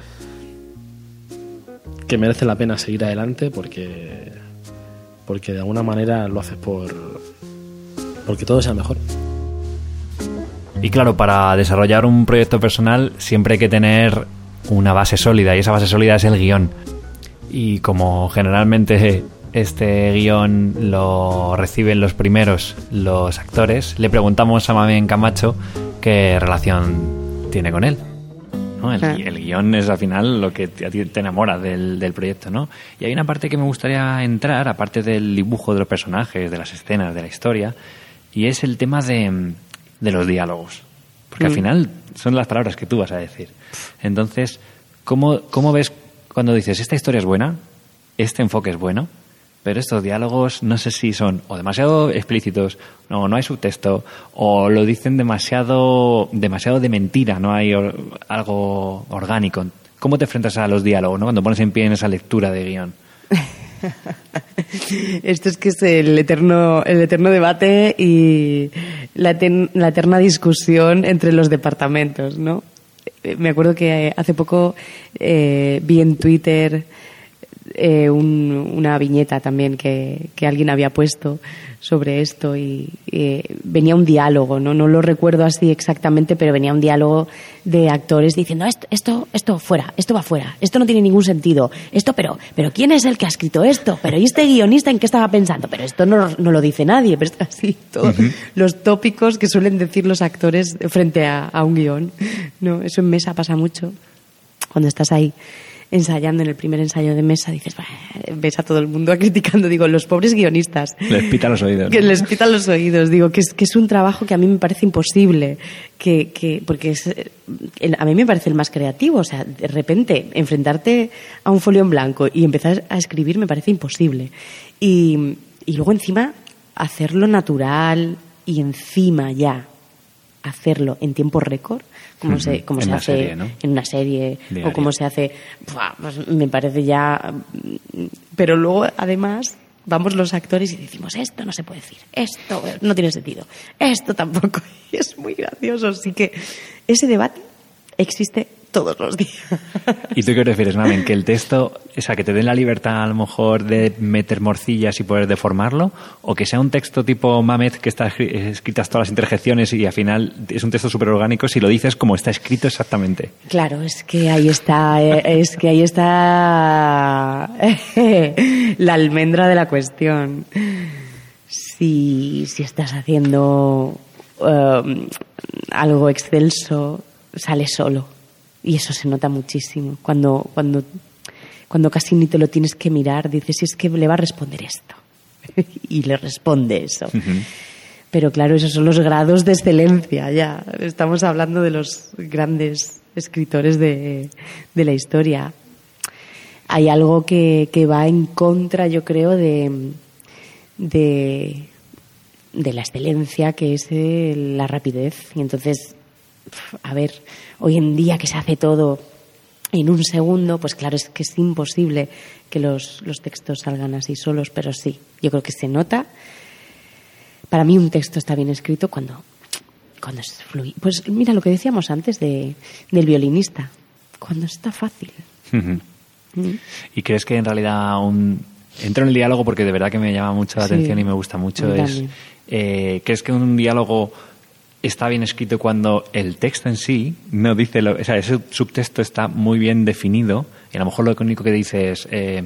que merece la pena seguir adelante porque, porque de alguna manera lo haces por, porque todo sea mejor. Y claro, para desarrollar un proyecto personal siempre hay que tener una base sólida y esa base sólida es el guion. Y como generalmente este guion lo reciben los primeros los actores, le preguntamos a Mami Camacho qué relación tiene con él. El, guion es al final lo que a ti te enamora del, del, proyecto, ¿no? Y hay una parte que me gustaría entrar, aparte del dibujo de los personajes, de las escenas, de la historia, y es el tema de, los diálogos. Porque al mm. final son las palabras que tú vas a decir. Entonces, ¿cómo, ¿cómo ves cuando dices, esta historia es buena, este enfoque es bueno, pero estos diálogos no sé si son o demasiado explícitos, no, no hay subtexto, o lo dicen demasiado, demasiado de mentira, no hay algo orgánico. ¿Cómo te enfrentas a los diálogos, no? Cuando pones en pie en esa lectura de guion. Esto es que es el eterno, el eterno debate y la, eterna discusión entre los departamentos, ¿no? Eh, me acuerdo que hace poco eh, vi en Twitter eh, una viñeta también que, alguien había puesto sobre esto y venía un diálogo, ¿no? No lo recuerdo así exactamente, pero venía un diálogo de actores diciendo esto, esto, esto fuera, esto va fuera, esto no tiene ningún sentido, esto, pero, pero ¿quién es el que ha escrito esto? Pero ¿y este guionista en qué estaba pensando? Pero esto no, no lo dice nadie, pero está así todos los tópicos que suelen decir los actores frente a, a un guion, ¿no? Eso en mesa pasa mucho cuando estás ahí ensayando en el primer ensayo de mesa, dices, ves a todo el mundo criticando, digo, los pobres guionistas. Les pitan los oídos. Que les pitan los oídos, digo, que es, que es un trabajo que a mí me parece imposible, que, que, porque es, a mí me parece el más creativo, o sea, de repente enfrentarte a un folio en blanco y empezar a escribir me parece imposible. Y, y luego encima hacerlo natural y encima ya hacerlo en tiempo récord como se, como se hace en una serie o como se hace, pues me parece ya... Pero luego, además, vamos los actores y decimos, esto no se puede decir, esto no tiene sentido, esto tampoco. Y es muy gracioso. Así que ese debate existe todos los días. ¿Y tú qué prefieres, Mamen? ¿Que el texto, o sea, que te den la libertad a lo mejor de meter morcillas y poder deformarlo? ¿O que sea un texto tipo Mamet que está escritas todas las interjecciones y al final es un texto súper orgánico si lo dices como está escrito exactamente? Claro, es que ahí está, eh, es que ahí está la almendra de la cuestión. Si, si estás haciendo eh, algo excelso, sale solo. Y eso se nota muchísimo. Cuando, cuando, cuando casi ni te lo tienes que mirar, dices, si es que le va a responder esto. y le responde eso. Pero claro, esos son los grados de excelencia, ya. Estamos hablando de los grandes escritores de, de la historia. Hay algo que, que, va en contra, yo creo, de, de, de la excelencia, que es la rapidez. Y entonces, a ver, hoy en día que se hace todo en un segundo, pues claro, es que es imposible que los, los textos salgan así solos, pero sí, yo creo que se nota. Para mí un texto está bien escrito cuando, cuando es fluido. Pues mira lo que decíamos antes de, del violinista, cuando está fácil. Mm. ¿Y crees que en realidad un... Entro en el diálogo porque de verdad que me llama mucho la Sí, atención y me gusta mucho. Es, eh, ¿Crees que un diálogo está bien escrito cuando el texto en sí no dice lo, o sea, ese subtexto está muy bien definido y a lo mejor lo único que dice es eh,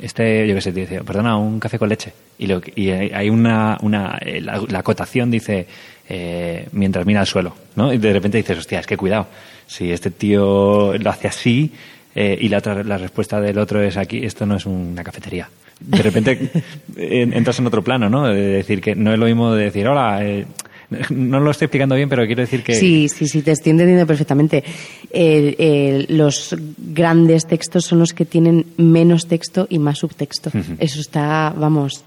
este yo qué sé te dice perdona un café con leche y, lo, y hay una, una eh, la, la acotación dice eh, mientras mira al suelo ¿no? y de repente dices hostia es que cuidado si este tío lo hace así eh, y la, otra, la respuesta del otro es aquí esto no es una cafetería de repente en- entras en otro plano ¿no? de decir que no es lo mismo de decir hola eh, no lo estoy explicando bien, pero quiero decir que... Sí, sí, sí, te estoy entendiendo perfectamente. Los grandes textos son los que tienen menos texto y más subtexto. Eso está, vamos.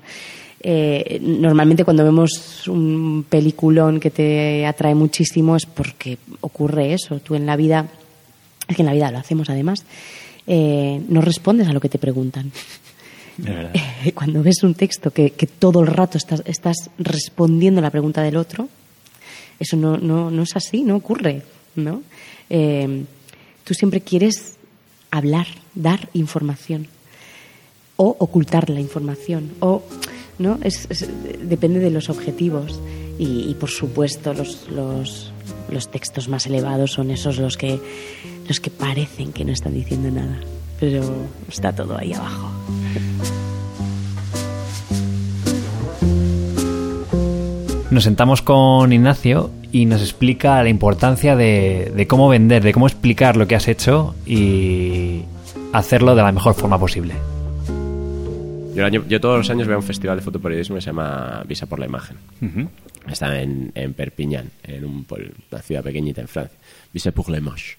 eh, normalmente cuando vemos un peliculón que te atrae muchísimo es porque ocurre eso. Tú en la vida, es que en la vida lo hacemos además, eh, no respondes a lo que te preguntan. Verdad. cuando ves un texto que, que todo el rato estás, estás respondiendo a la pregunta del otro, eso no, no, no es así, no ocurre, ¿no? Eh, tú siempre quieres hablar, dar información o ocultar la información o no es, es- depende de los objetivos y, y, por supuesto los, los, los textos más elevados son esos los que los que parecen que no están diciendo nada pero está todo ahí abajo Nos sentamos con Ignacio y nos explica la importancia de, de cómo vender, de cómo explicar lo que has hecho y hacerlo de la mejor forma posible. Yo, el año- yo todos los años veo un festival de fotoperiodismo que se llama Visa por la Imagen. Está en, en Perpignan, en un una ciudad pequeñita en Francia. Visa pour la Image.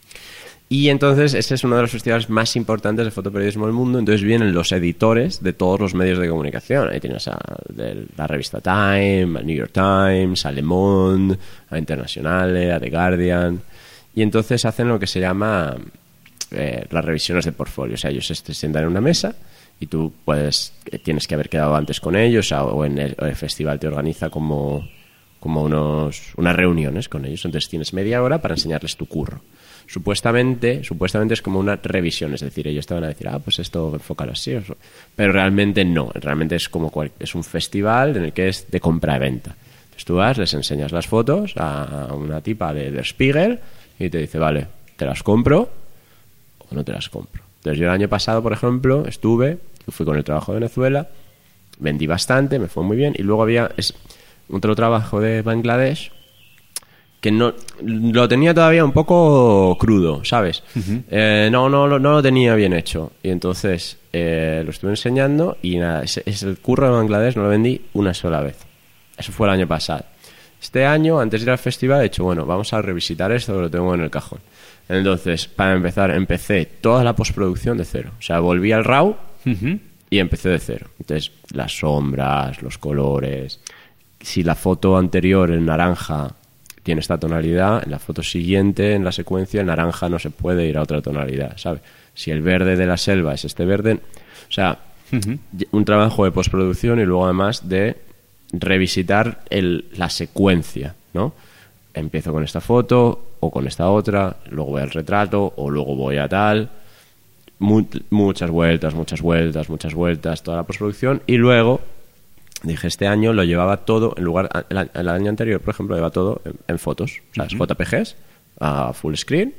Y entonces ese es uno de los festivales más importantes de fotoperiodismo del mundo. Entonces vienen los editores de todos los medios de comunicación. Ahí tienes a de la revista Time, a New York Times, a Le Monde, a Internationale, a The Guardian. Y entonces hacen lo que se llama eh, las revisiones de portfolio. O sea, ellos se sientan en una mesa y tú puedes eh, tienes que haber quedado antes con ellos o en el, el festival te organiza como como unos, unas reuniones con ellos. Entonces tienes media hora para enseñarles tu curro. Supuestamente, supuestamente es como una revisión, es decir, ellos te van a decir, ah, pues esto enfócalo así, pero realmente no, realmente es como cual- es un festival en el que es de compra-venta. Entonces tú vas, les enseñas las fotos a una tipa de Der Spiegel y te dice, vale, te las compro o no te las compro. Entonces yo el año pasado, por ejemplo, estuve, fui con el trabajo de Venezuela, vendí bastante, me fue muy bien, y luego había es, otro trabajo de Bangladesh que no lo tenía todavía un poco crudo, ¿sabes? Eh, no, no, lo- no lo tenía bien hecho. Y entonces eh, lo estuve enseñando y nada, ese, ese- el curro de Bangladesh no lo vendí una sola vez. Eso fue el año pasado. Este año, antes de ir al festival, he dicho, bueno, vamos a revisitar esto que lo tengo en el cajón. Entonces, para empezar, empecé toda la postproducción de cero. O sea, volví al RAW y empecé de cero. Entonces, las sombras, los colores. Si la foto anterior, el naranja, tiene esta tonalidad, en la foto siguiente, en la secuencia, el naranja no se puede ir a otra tonalidad, ¿sabes? Si el verde de la selva es este verde. O sea, un trabajo de postproducción y luego además de revisitar el, la secuencia, ¿no? Empiezo con esta foto o con esta otra, luego voy al retrato o luego voy a tal mu- muchas vueltas, muchas vueltas, muchas vueltas, toda la postproducción. Y luego dije, este año lo llevaba todo, en lugar, el, año anterior, por ejemplo, lo llevaba todo en, en fotos, ¿sabes? JPGs a full screen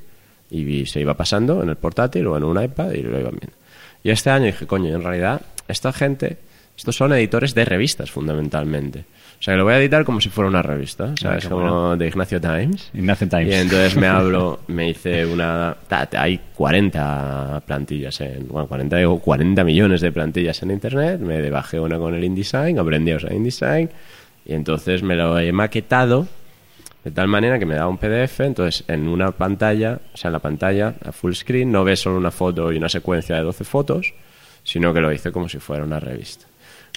y se iba pasando en el portátil o en un iPad y lo iban viendo. Y este año dije, coño, en realidad, esta gente, estos son editores de revistas fundamentalmente. O sea, que lo voy a editar como si fuera una revista, ¿sabes? qué como bueno. de Ignacio Times. Ignacio Times. Y entonces me hablo, me hice una... Hay 40 plantillas en... Bueno, 40, digo, 40 millones de plantillas en Internet. Me bajé una con el InDesign, aprendí a usar InDesign. Y entonces me lo he maquetado de tal manera que me da un PDF. Entonces, en una pantalla, o sea, en la pantalla, a full screen, no ves solo una foto y una secuencia de 12 fotos, sino que lo hice como si fuera una revista.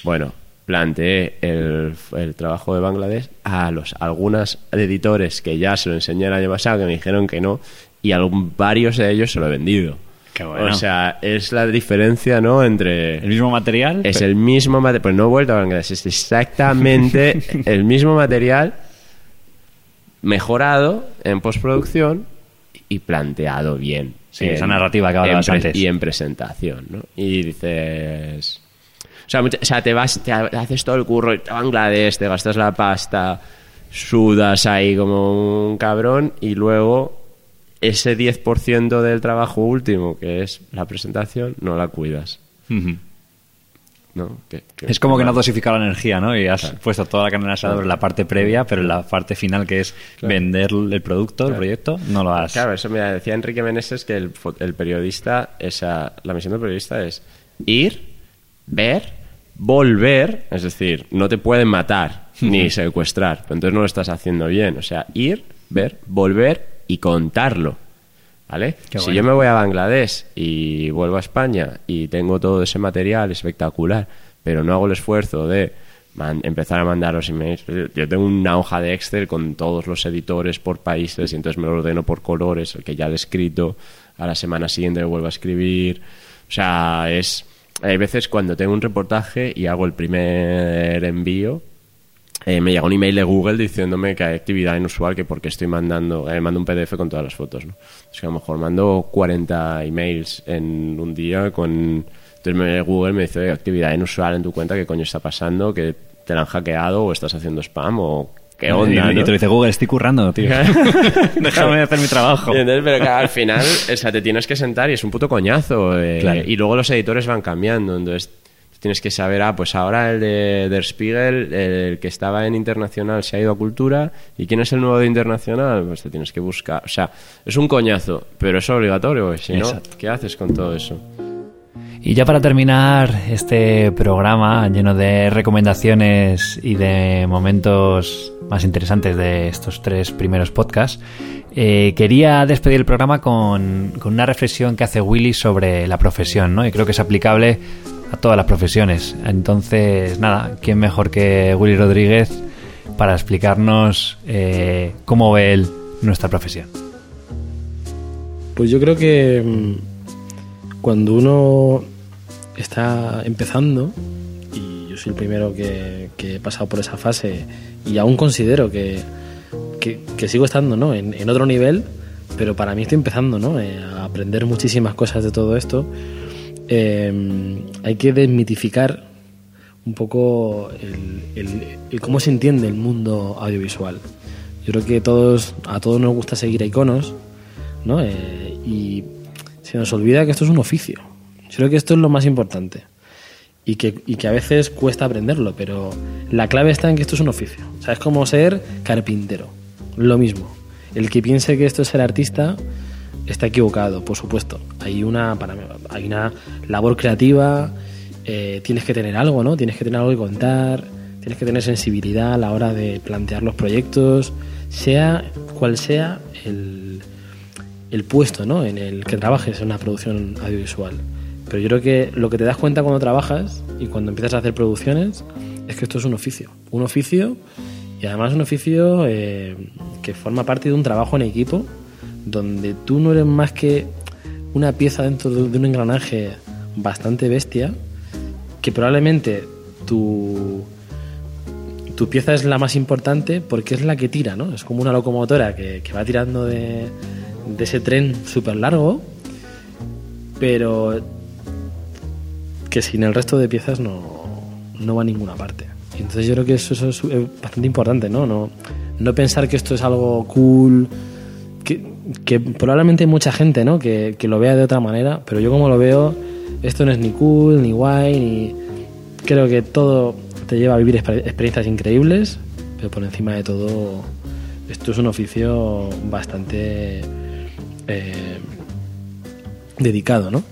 Bueno, planteé el, el trabajo de Bangladesh a los algunos editores que ya se lo enseñé el año pasado que me dijeron que no y a varios de ellos se lo he vendido. Qué bueno. O sea, es la diferencia, ¿no? Entre el mismo material. es el mismo material, pues no he vuelto a Bangladesh, es exactamente el mismo material mejorado en postproducción y planteado bien. Sí, esa narrativa que hablabas antes. Y en presentación, ¿no? Y dices... O sea, mucha- o sea, te vas, te ha- haces todo el curro, y te vas a Bangladesh, te gastas la pasta, sudas ahí como un cabrón y luego ese 10% del trabajo último, que es la presentación, no la cuidas. ¿no? Es como que no has dosificado la energía, ¿no? Y has puesto toda la carne en asador en la parte previa, pero en la parte final, que es vender el producto, el proyecto, no lo has... Claro, eso me decía Enrique Meneses que el, el periodista, esa, la misión del periodista es ir, ver, volver, es decir, no te pueden matar ni secuestrar, pero entonces no lo estás haciendo bien. O sea, ir, ver, volver y contarlo. ¿Vale? Qué si bueno. yo me voy a Bangladesh y vuelvo a España y tengo todo ese material espectacular, pero no hago el esfuerzo de empezar a mandar los emails. Yo tengo una hoja de Excel con todos los editores por países y entonces me lo ordeno por colores, el que ya he escrito, a la semana siguiente lo vuelvo a escribir. O sea, es... Hay veces cuando tengo un reportaje y hago el primer envío, eh, me llega un email de Google diciéndome que hay actividad inusual, que porque estoy mandando, eh, mando un PDF con todas las fotos, ¿no? Que a lo mejor mando 40 emails en un día con... Entonces Google me dice, "Oye, actividad inusual en tu cuenta, ¿qué coño está pasando? ¿Que te la han hackeado o estás haciendo spam qué onda? Y, y no?". te lo dice Google, estoy currando, tío. Déjame hacer mi trabajo. Y entonces, pero claro, al final, o sea, te tienes que sentar y es un puto coñazo. eh, Claro. Y luego los editores van cambiando. Entonces, tienes que saber, ah, pues ahora el de Der Spiegel, el que estaba en Internacional, se ha ido a Cultura. ¿Y quién es el nuevo de Internacional? Pues te tienes que buscar. O sea, es un coñazo, pero es obligatorio. Si no, Exacto. ¿qué haces con todo eso? Y ya para terminar este programa lleno de recomendaciones y de momentos más interesantes de estos tres primeros podcasts, eh, quería despedir el programa con, una reflexión que hace Willy sobre la profesión, ¿no? Y creo que es aplicable a todas las profesiones. Entonces, nada, ¿quién mejor que Willy Rodríguez para explicarnos eh, cómo ve él nuestra profesión? Pues yo creo que mm, cuando uno está empezando, y yo soy el primero que, que he pasado por esa fase, y aún considero que, que, sigo estando ¿no? en, otro nivel, pero para mí estoy empezando ¿no? Eh, a aprender muchísimas cosas de todo esto. Eh, hay que desmitificar un poco el cómo se entiende el mundo audiovisual. Yo creo que todos, a todos nos gusta seguir a iconos, ¿no? Eh, y se nos olvida que esto es un oficio. Yo creo que esto es lo más importante. Y que, y que a veces cuesta aprenderlo, pero la clave está en que esto es un oficio. O es como ser carpintero. Lo mismo. El que piense que esto es ser artista está equivocado, por supuesto. Hay una, para hay una labor creativa, eh, tienes que tener algo, ¿no? Tienes que tener algo que contar, tienes que tener sensibilidad a la hora de plantear los proyectos, sea cual sea el, el puesto ¿no? en el que trabajes en una producción audiovisual. Pero yo creo que lo que te das cuenta cuando trabajas y cuando empiezas a hacer producciones es que esto es un oficio. Un oficio y además un oficio eh, que forma parte de un trabajo en equipo donde tú no eres más que una pieza dentro de un engranaje bastante bestia que probablemente tu, tu pieza es la más importante porque es la que tira, ¿no? Es como una locomotora que, que va tirando de, de ese tren súper largo, pero que sin el resto de piezas no, no va a ninguna parte. Entonces yo creo que eso, es eh, bastante importante, ¿no? ¿no? No pensar que esto es algo cool, que, que probablemente hay mucha gente, ¿no? Que, que lo vea de otra manera, pero yo como lo veo, esto no es ni cool, ni guay, ni... Creo que todo, te lleva a vivir experiencias increíbles, pero por encima de todo, esto es un oficio bastante eh, dedicado, ¿no?